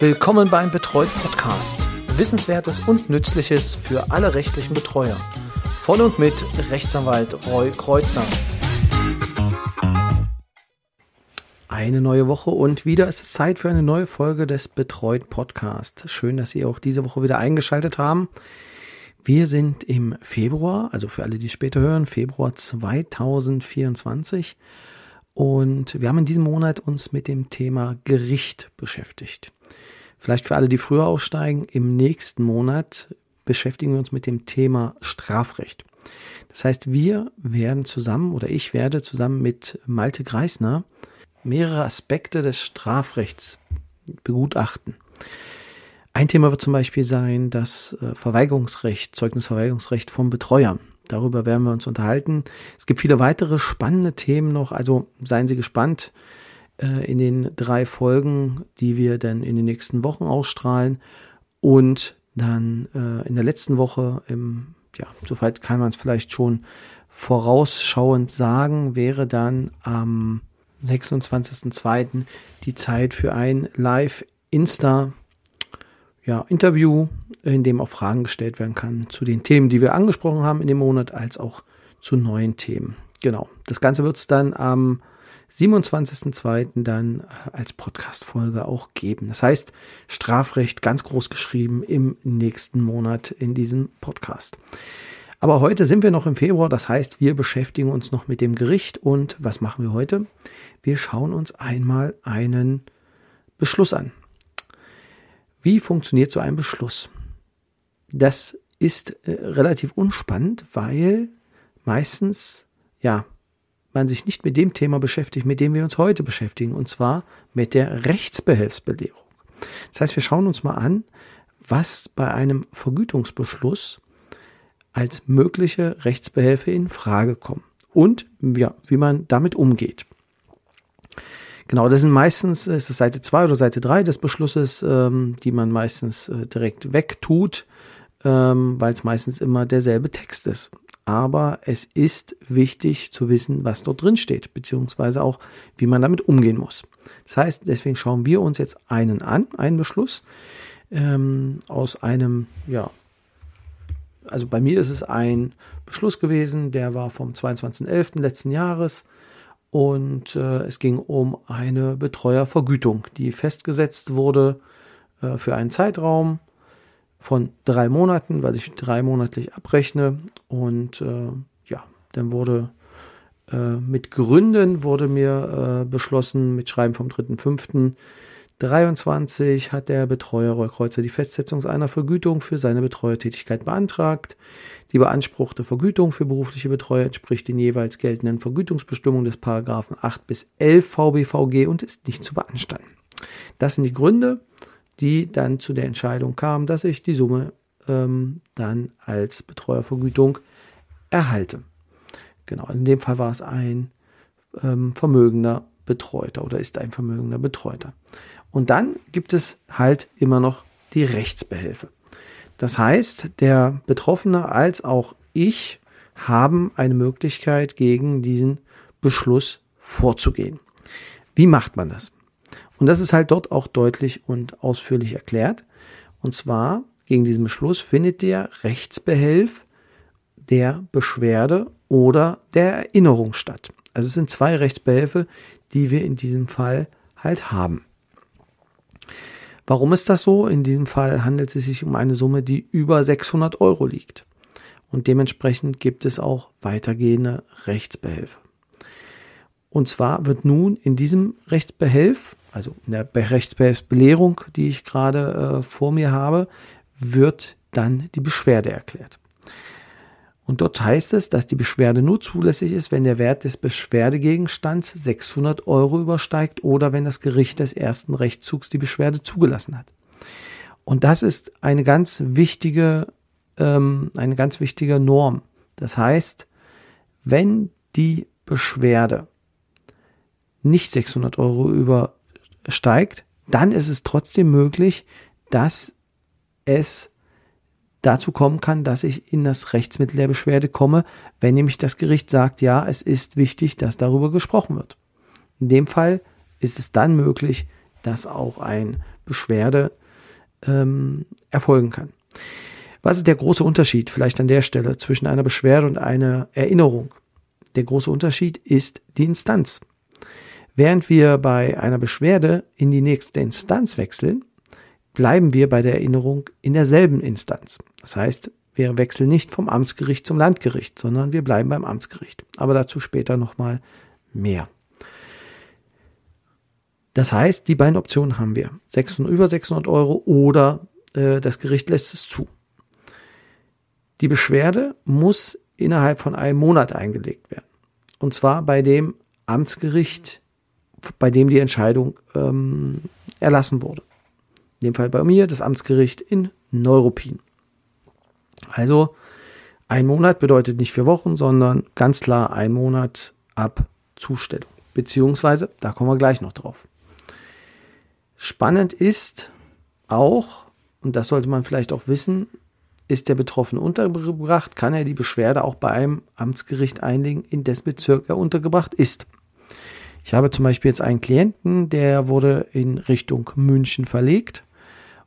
Willkommen beim Betreut Podcast. Wissenswertes und Nützliches für alle rechtlichen Betreuer. Von und mit Rechtsanwalt Roy Kreuzer. Eine neue Woche und wieder ist es Zeit für eine neue Folge des Betreut Podcast. Schön, dass Sie auch diese Woche wieder eingeschaltet haben. Wir sind im Februar, also für alle, die später hören, Februar 2024. Und wir haben in diesem Monat uns mit dem Thema Gericht beschäftigt. Vielleicht für alle, die früher aussteigen, im nächsten Monat beschäftigen wir uns mit dem Thema Strafrecht. Das heißt, wir werden zusammen oder ich werde zusammen mit Malte Greisner mehrere Aspekte des Strafrechts begutachten. Ein Thema wird zum Beispiel sein das äh, Verweigerungsrecht, Zeugnisverweigerungsrecht vom Betreuer. Darüber werden wir uns unterhalten. Es gibt viele weitere spannende Themen noch, also seien Sie gespannt äh, in den drei Folgen, die wir dann in den nächsten Wochen ausstrahlen. Und dann äh, in der letzten Woche, im, ja, soweit kann man es vielleicht schon vorausschauend sagen, wäre dann am 26.02. die Zeit für ein Live-Insta- ja, Interview, in dem auch Fragen gestellt werden kann zu den Themen, die wir angesprochen haben in dem Monat, als auch zu neuen Themen. Genau. Das Ganze wird es dann am 27.02. dann äh, als Podcast-Folge auch geben. Das heißt, Strafrecht ganz groß geschrieben im nächsten Monat in diesem Podcast. Aber heute sind wir noch im Februar, das heißt, wir beschäftigen uns noch mit dem Gericht und was machen wir heute? Wir schauen uns einmal einen Beschluss an. Wie funktioniert so ein Beschluss? Das ist äh, relativ unspannend, weil meistens, ja, man sich nicht mit dem Thema beschäftigt, mit dem wir uns heute beschäftigen, und zwar mit der Rechtsbehelfsbelehrung. Das heißt, wir schauen uns mal an, was bei einem Vergütungsbeschluss als mögliche Rechtsbehelfe in Frage kommen und ja, wie man damit umgeht. Genau, das sind meistens, ist es Seite 2 oder Seite 3 des Beschlusses, ähm, die man meistens äh, direkt wegtut, ähm, weil es meistens immer derselbe Text ist aber es ist wichtig zu wissen, was dort drin steht, beziehungsweise auch, wie man damit umgehen muss. Das heißt, deswegen schauen wir uns jetzt einen an, einen Beschluss ähm, aus einem, ja, also bei mir ist es ein Beschluss gewesen, der war vom 22.11. letzten Jahres und äh, es ging um eine Betreuervergütung, die festgesetzt wurde äh, für einen Zeitraum von drei Monaten, weil ich drei monatlich abrechne. Und äh, ja, dann wurde äh, mit Gründen wurde mir äh, beschlossen, mit Schreiben vom 3.5.23 hat der Betreuer Rollkreuzer die Festsetzung einer Vergütung für seine Betreuertätigkeit beantragt. Die beanspruchte Vergütung für berufliche Betreuer entspricht den jeweils geltenden Vergütungsbestimmungen des Paragraphen 8 bis 11 VBVG und ist nicht zu beanstanden. Das sind die Gründe die dann zu der Entscheidung kam, dass ich die Summe ähm, dann als Betreuervergütung erhalte. Genau, in dem Fall war es ein ähm, vermögender Betreuter oder ist ein vermögender Betreuter. Und dann gibt es halt immer noch die Rechtsbehelfe. Das heißt, der Betroffene als auch ich haben eine Möglichkeit, gegen diesen Beschluss vorzugehen. Wie macht man das? Und das ist halt dort auch deutlich und ausführlich erklärt. Und zwar gegen diesen Beschluss findet der Rechtsbehelf der Beschwerde oder der Erinnerung statt. Also es sind zwei Rechtsbehelfe, die wir in diesem Fall halt haben. Warum ist das so? In diesem Fall handelt es sich um eine Summe, die über 600 Euro liegt. Und dementsprechend gibt es auch weitergehende Rechtsbehelfe. Und zwar wird nun in diesem Rechtsbehelf also in der Rechtsbehelfsbelehrung, die ich gerade äh, vor mir habe, wird dann die Beschwerde erklärt. Und dort heißt es, dass die Beschwerde nur zulässig ist, wenn der Wert des Beschwerdegegenstands 600 Euro übersteigt oder wenn das Gericht des ersten Rechtszugs die Beschwerde zugelassen hat. Und das ist eine ganz wichtige, ähm, eine ganz wichtige Norm. Das heißt, wenn die Beschwerde nicht 600 Euro über steigt, dann ist es trotzdem möglich, dass es dazu kommen kann, dass ich in das Rechtsmittel der Beschwerde komme, wenn nämlich das Gericht sagt, ja, es ist wichtig, dass darüber gesprochen wird. In dem Fall ist es dann möglich, dass auch ein Beschwerde ähm, erfolgen kann. Was ist der große Unterschied vielleicht an der Stelle zwischen einer Beschwerde und einer Erinnerung? Der große Unterschied ist die Instanz. Während wir bei einer Beschwerde in die nächste Instanz wechseln, bleiben wir bei der Erinnerung in derselben Instanz. Das heißt, wir wechseln nicht vom Amtsgericht zum Landgericht, sondern wir bleiben beim Amtsgericht. Aber dazu später nochmal mehr. Das heißt, die beiden Optionen haben wir. 600, über 600 Euro oder äh, das Gericht lässt es zu. Die Beschwerde muss innerhalb von einem Monat eingelegt werden. Und zwar bei dem Amtsgericht, bei dem die Entscheidung ähm, erlassen wurde. In dem Fall bei mir das Amtsgericht in Neuruppin. Also ein Monat bedeutet nicht vier Wochen, sondern ganz klar ein Monat ab Zustellung. Beziehungsweise, da kommen wir gleich noch drauf. Spannend ist auch, und das sollte man vielleicht auch wissen, ist der Betroffene untergebracht, kann er die Beschwerde auch bei einem Amtsgericht einlegen, in dessen Bezirk er untergebracht ist. Ich habe zum Beispiel jetzt einen Klienten, der wurde in Richtung München verlegt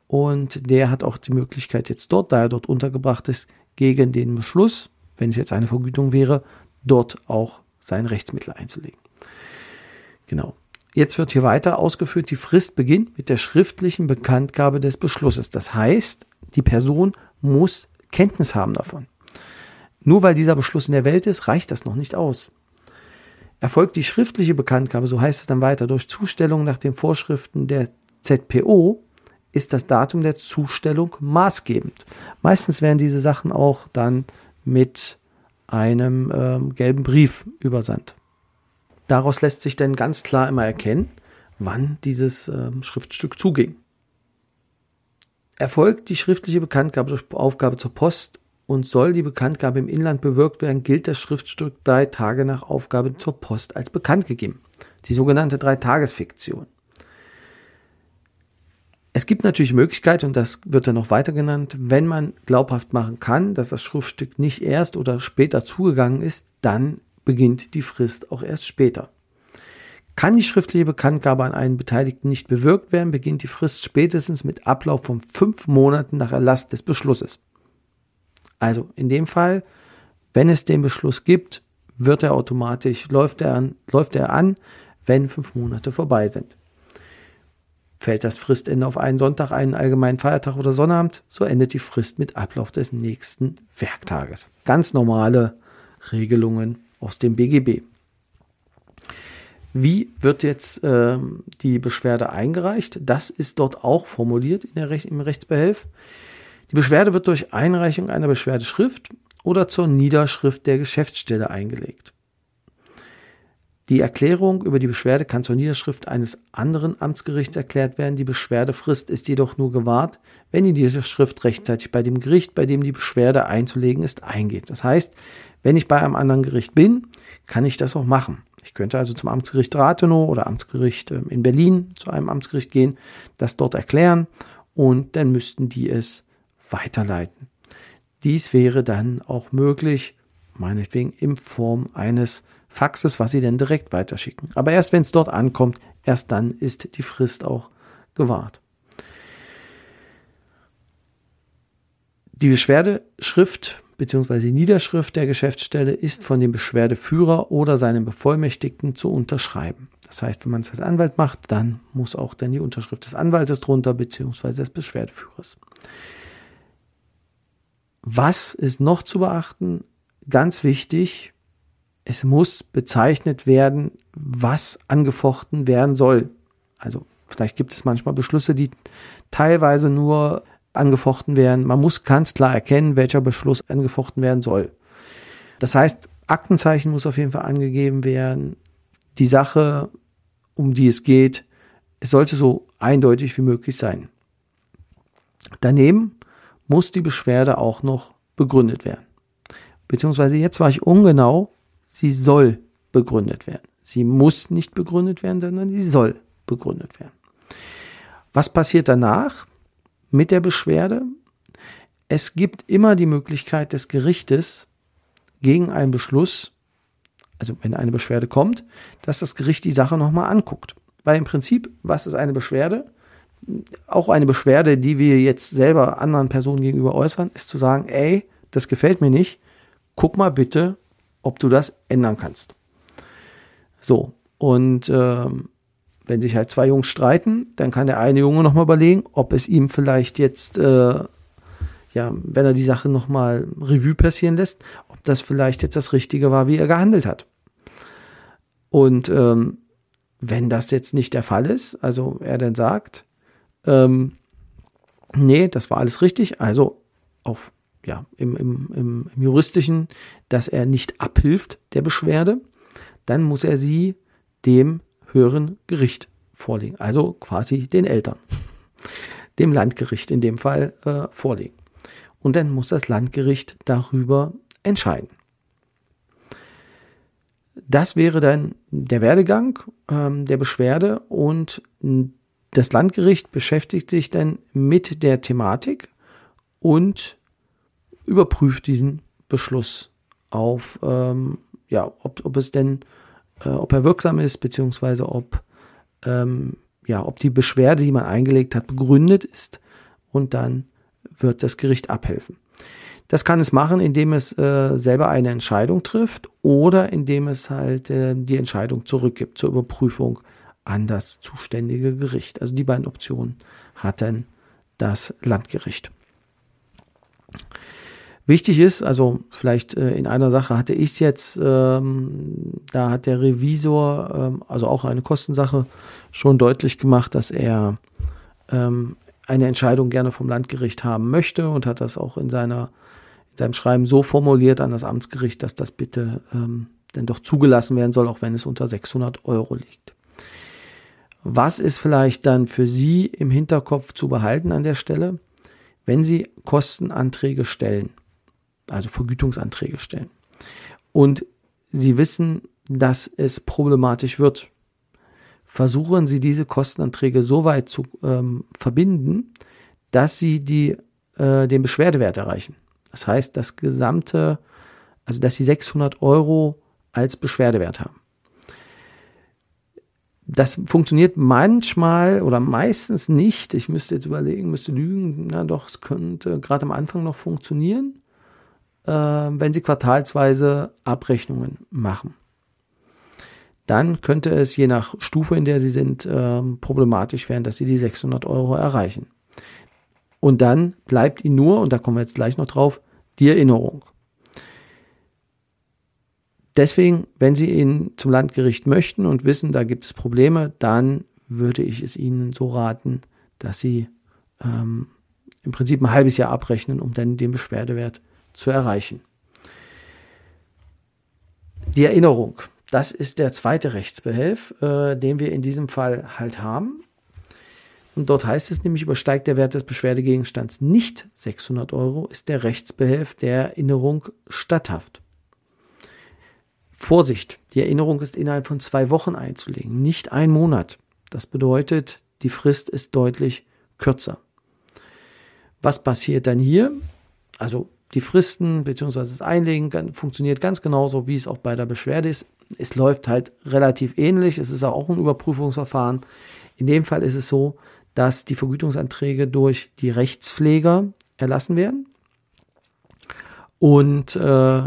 und der hat auch die Möglichkeit jetzt dort, da er dort untergebracht ist, gegen den Beschluss, wenn es jetzt eine Vergütung wäre, dort auch sein Rechtsmittel einzulegen. Genau. Jetzt wird hier weiter ausgeführt, die Frist beginnt mit der schriftlichen Bekanntgabe des Beschlusses. Das heißt, die Person muss Kenntnis haben davon. Nur weil dieser Beschluss in der Welt ist, reicht das noch nicht aus. Erfolgt die schriftliche Bekanntgabe, so heißt es dann weiter, durch Zustellung nach den Vorschriften der ZPO, ist das Datum der Zustellung maßgebend. Meistens werden diese Sachen auch dann mit einem ähm, gelben Brief übersandt. Daraus lässt sich dann ganz klar immer erkennen, wann dieses ähm, Schriftstück zuging. Erfolgt die schriftliche Bekanntgabe durch Aufgabe zur Post und soll die Bekanntgabe im Inland bewirkt werden, gilt das Schriftstück drei Tage nach Aufgabe zur Post als bekannt gegeben. Die sogenannte Dreitagesfiktion. Es gibt natürlich Möglichkeit, und das wird dann noch weiter genannt, wenn man glaubhaft machen kann, dass das Schriftstück nicht erst oder später zugegangen ist, dann beginnt die Frist auch erst später. Kann die schriftliche Bekanntgabe an einen Beteiligten nicht bewirkt werden, beginnt die Frist spätestens mit Ablauf von fünf Monaten nach Erlass des Beschlusses. Also in dem Fall, wenn es den Beschluss gibt, wird er automatisch, läuft er an, läuft er an, wenn fünf Monate vorbei sind. Fällt das Fristende auf einen Sonntag, einen allgemeinen Feiertag oder Sonnabend, so endet die Frist mit Ablauf des nächsten Werktages. Ganz normale Regelungen aus dem BGB. Wie wird jetzt ähm, die Beschwerde eingereicht? Das ist dort auch formuliert in der Rech im Rechtsbehelf. Die Beschwerde wird durch Einreichung einer Beschwerdeschrift oder zur Niederschrift der Geschäftsstelle eingelegt. Die Erklärung über die Beschwerde kann zur Niederschrift eines anderen Amtsgerichts erklärt werden. Die Beschwerdefrist ist jedoch nur gewahrt, wenn die Niederschrift rechtzeitig bei dem Gericht, bei dem die Beschwerde einzulegen ist, eingeht. Das heißt, wenn ich bei einem anderen Gericht bin, kann ich das auch machen. Ich könnte also zum Amtsgericht Rathenow oder Amtsgericht ähm, in Berlin zu einem Amtsgericht gehen, das dort erklären und dann müssten die es weiterleiten. Dies wäre dann auch möglich, meinetwegen in Form eines Faxes, was sie dann direkt weiterschicken. Aber erst wenn es dort ankommt, erst dann ist die Frist auch gewahrt. Die Beschwerdeschrift bzw. Niederschrift der Geschäftsstelle ist von dem Beschwerdeführer oder seinem Bevollmächtigten zu unterschreiben. Das heißt, wenn man es als Anwalt macht, dann muss auch dann die Unterschrift des Anwaltes drunter bzw. des Beschwerdeführers. Was ist noch zu beachten? Ganz wichtig, es muss bezeichnet werden, was angefochten werden soll. Also vielleicht gibt es manchmal Beschlüsse, die teilweise nur angefochten werden. Man muss ganz klar erkennen, welcher Beschluss angefochten werden soll. Das heißt, Aktenzeichen muss auf jeden Fall angegeben werden. Die Sache, um die es geht, es sollte so eindeutig wie möglich sein. Daneben muss die Beschwerde auch noch begründet werden. Beziehungsweise jetzt war ich ungenau, sie soll begründet werden. Sie muss nicht begründet werden, sondern sie soll begründet werden. Was passiert danach? mit der Beschwerde. Es gibt immer die Möglichkeit des Gerichtes gegen einen Beschluss, also wenn eine Beschwerde kommt, dass das Gericht die Sache nochmal anguckt. Weil im Prinzip, was ist eine Beschwerde? Auch eine Beschwerde, die wir jetzt selber anderen Personen gegenüber äußern, ist zu sagen, ey, das gefällt mir nicht, guck mal bitte, ob du das ändern kannst. So, und ähm, wenn sich halt zwei Jungs streiten, dann kann der eine Junge nochmal überlegen, ob es ihm vielleicht jetzt, äh, ja, wenn er die Sache nochmal Revue passieren lässt, ob das vielleicht jetzt das Richtige war, wie er gehandelt hat. Und ähm, wenn das jetzt nicht der Fall ist, also er dann sagt, ähm, nee, das war alles richtig, also auf, ja, im, im, im, im juristischen, dass er nicht abhilft der Beschwerde, dann muss er sie dem höheren Gericht vorlegen, also quasi den Eltern, dem Landgericht in dem Fall äh, vorlegen. Und dann muss das Landgericht darüber entscheiden. Das wäre dann der Werdegang ähm, der Beschwerde und das Landgericht beschäftigt sich dann mit der Thematik und überprüft diesen Beschluss auf, ähm, ja, ob, ob es denn äh, ob er wirksam ist, beziehungsweise ob, ähm, ja, ob die Beschwerde, die man eingelegt hat, begründet ist und dann wird das Gericht abhelfen. Das kann es machen, indem es äh, selber eine Entscheidung trifft oder indem es halt äh, die Entscheidung zurückgibt zur Überprüfung an das zuständige Gericht. Also die beiden Optionen hat dann das Landgericht. Wichtig ist, also vielleicht äh, in einer Sache hatte ich es jetzt, ähm, da hat der Revisor, ähm, also auch eine Kostensache, schon deutlich gemacht, dass er ähm, eine Entscheidung gerne vom Landgericht haben möchte und hat das auch in seiner in seinem Schreiben so formuliert an das Amtsgericht, dass das bitte ähm, denn doch zugelassen werden soll, auch wenn es unter 600 Euro liegt. Was ist vielleicht dann für Sie im Hinterkopf zu behalten an der Stelle, wenn Sie Kostenanträge stellen? also Vergütungsanträge stellen. Und Sie wissen, dass es problematisch wird. Versuchen Sie diese Kostenanträge so weit zu ähm, verbinden, dass Sie die, äh, den Beschwerdewert erreichen. Das heißt, das gesamte, also dass Sie 600 Euro als Beschwerdewert haben. Das funktioniert manchmal oder meistens nicht. Ich müsste jetzt überlegen, müsste lügen. Na doch, es könnte gerade am Anfang noch funktionieren äh, wenn Sie quartalsweise Abrechnungen machen. Dann könnte es je nach Stufe, in der Sie sind, äh, problematisch werden, dass Sie die 600 Euro erreichen. Und dann bleibt Ihnen nur, und da kommen wir jetzt gleich noch drauf, die Erinnerung. Deswegen, wenn Sie ihn zum Landgericht möchten und wissen, da gibt es Probleme, dann würde ich es Ihnen so raten, dass Sie ähm, im Prinzip ein halbes Jahr abrechnen, um dann den Beschwerdewert zu erreichen. Die Erinnerung, das ist der zweite Rechtsbehelf, äh, den wir in diesem Fall halt haben. Und dort heißt es nämlich, übersteigt der Wert des Beschwerdegegenstands nicht 600 Euro, ist der Rechtsbehelf der Erinnerung statthaft. Vorsicht, die Erinnerung ist innerhalb von zwei Wochen einzulegen, nicht ein Monat. Das bedeutet, die Frist ist deutlich kürzer. Was passiert dann hier? Also die Fristen bzw. das Einlegen funktioniert ganz genauso, wie es auch bei der Beschwerde ist. Es läuft halt relativ ähnlich. Es ist auch ein Überprüfungsverfahren. In dem Fall ist es so, dass die Vergütungsanträge durch die Rechtspfleger erlassen werden. Und äh,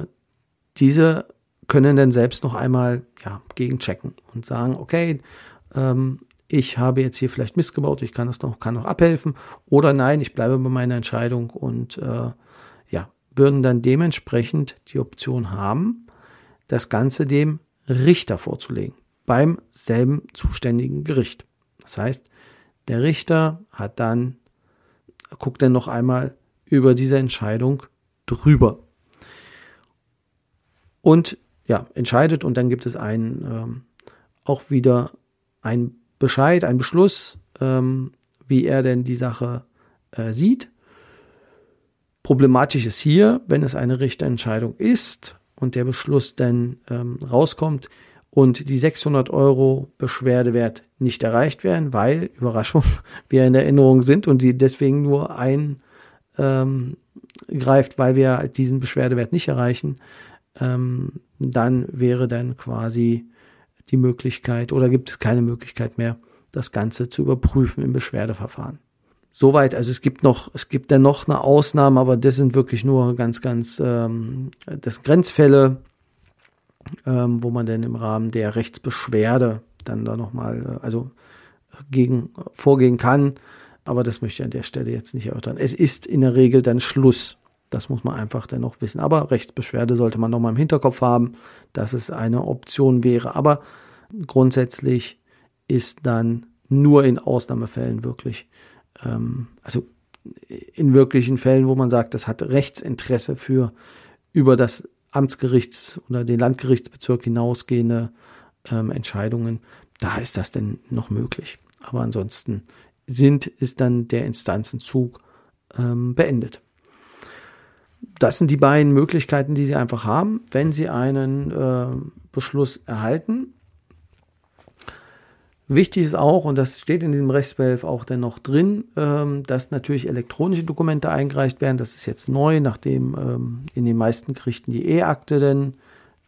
diese können dann selbst noch einmal ja, gegenchecken und sagen, okay, ähm, ich habe jetzt hier vielleicht missgebaut, ich kann es noch, kann noch abhelfen. Oder nein, ich bleibe bei meiner Entscheidung und äh, würden dann dementsprechend die Option haben, das Ganze dem Richter vorzulegen, beim selben zuständigen Gericht. Das heißt, der Richter hat dann, guckt dann noch einmal über diese Entscheidung drüber und ja, entscheidet und dann gibt es einen, ähm, auch wieder ein Bescheid, ein Beschluss, ähm, wie er denn die Sache äh, sieht. Problematisch ist hier, wenn es eine Richterentscheidung ist und der Beschluss dann ähm, rauskommt und die 600 Euro Beschwerdewert nicht erreicht werden, weil, Überraschung, wir in Erinnerung sind und die deswegen nur eingreift, ähm, weil wir diesen Beschwerdewert nicht erreichen, ähm, dann wäre dann quasi die Möglichkeit oder gibt es keine Möglichkeit mehr, das Ganze zu überprüfen im Beschwerdeverfahren. Soweit, also es gibt noch, es gibt dann noch eine Ausnahme, aber das sind wirklich nur ganz, ganz ähm, das Grenzfälle, ähm, wo man dann im Rahmen der Rechtsbeschwerde dann da nochmal, äh, also gegen vorgehen kann. Aber das möchte ich an der Stelle jetzt nicht erörtern. Es ist in der Regel dann Schluss. Das muss man einfach dann noch wissen. Aber Rechtsbeschwerde sollte man nochmal im Hinterkopf haben, dass es eine Option wäre. Aber grundsätzlich ist dann nur in Ausnahmefällen wirklich, ähm, also in wirklichen Fällen, wo man sagt, das hat Rechtsinteresse für über das Amtsgerichts- oder den Landgerichtsbezirk hinausgehende ähm, Entscheidungen, da ist das denn noch möglich. Aber ansonsten sind, ist dann der Instanzenzug ähm, beendet. Das sind die beiden Möglichkeiten, die Sie einfach haben, wenn Sie einen äh, Beschluss erhalten. Wichtig ist auch, und das steht in diesem Rechtsbehelf auch dennoch drin, ähm, dass natürlich elektronische Dokumente eingereicht werden. Das ist jetzt neu, nachdem ähm, in den meisten Gerichten die E-Akte denn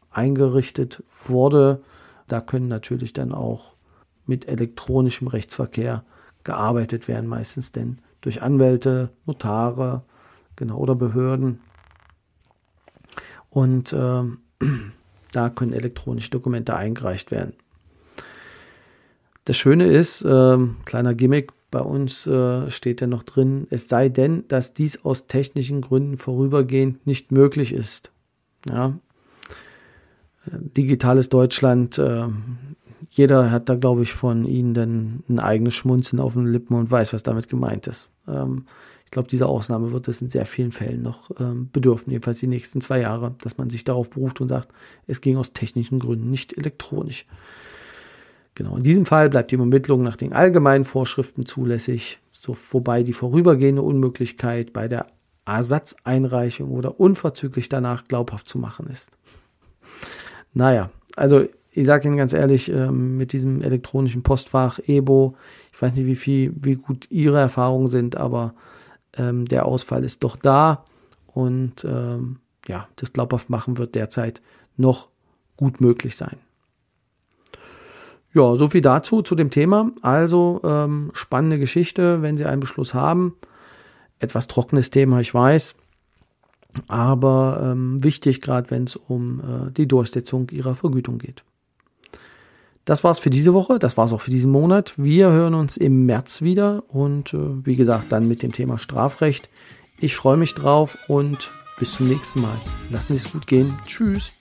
eingerichtet wurde. Da können natürlich dann auch mit elektronischem Rechtsverkehr gearbeitet werden, meistens denn durch Anwälte, Notare, genau, oder Behörden. Und äh, da können elektronische Dokumente eingereicht werden. Das Schöne ist, äh, kleiner Gimmick, bei uns äh, steht ja noch drin, es sei denn, dass dies aus technischen Gründen vorübergehend nicht möglich ist. Ja. Digitales Deutschland, äh, jeder hat da, glaube ich, von Ihnen dann ein eigenes Schmunzen auf den Lippen und weiß, was damit gemeint ist. Ähm, glaube, diese Ausnahme wird es in sehr vielen Fällen noch ähm, bedürfen, jedenfalls die nächsten zwei Jahre, dass man sich darauf beruft und sagt, es ging aus technischen Gründen nicht elektronisch. Genau, in diesem Fall bleibt die Übermittlung nach den allgemeinen Vorschriften zulässig, so, wobei die vorübergehende Unmöglichkeit bei der Ersatzeinreichung oder unverzüglich danach glaubhaft zu machen ist. Naja, also ich sage Ihnen ganz ehrlich, ähm, mit diesem elektronischen Postfach EBO, ich weiß nicht, wie viel, wie gut Ihre Erfahrungen sind, aber ähm, der Ausfall ist doch da und ähm, ja, das glaubhaft machen wird derzeit noch gut möglich sein. Ja, so viel dazu, zu dem Thema. Also ähm, spannende Geschichte, wenn Sie einen Beschluss haben. Etwas trockenes Thema, ich weiß. Aber ähm, wichtig, gerade wenn es um äh, die Durchsetzung Ihrer Vergütung geht. Das war's für diese Woche, das war's auch für diesen Monat. Wir hören uns im März wieder und äh, wie gesagt dann mit dem Thema Strafrecht. Ich freue mich drauf und bis zum nächsten Mal. Lassen Sie es gut gehen. Tschüss.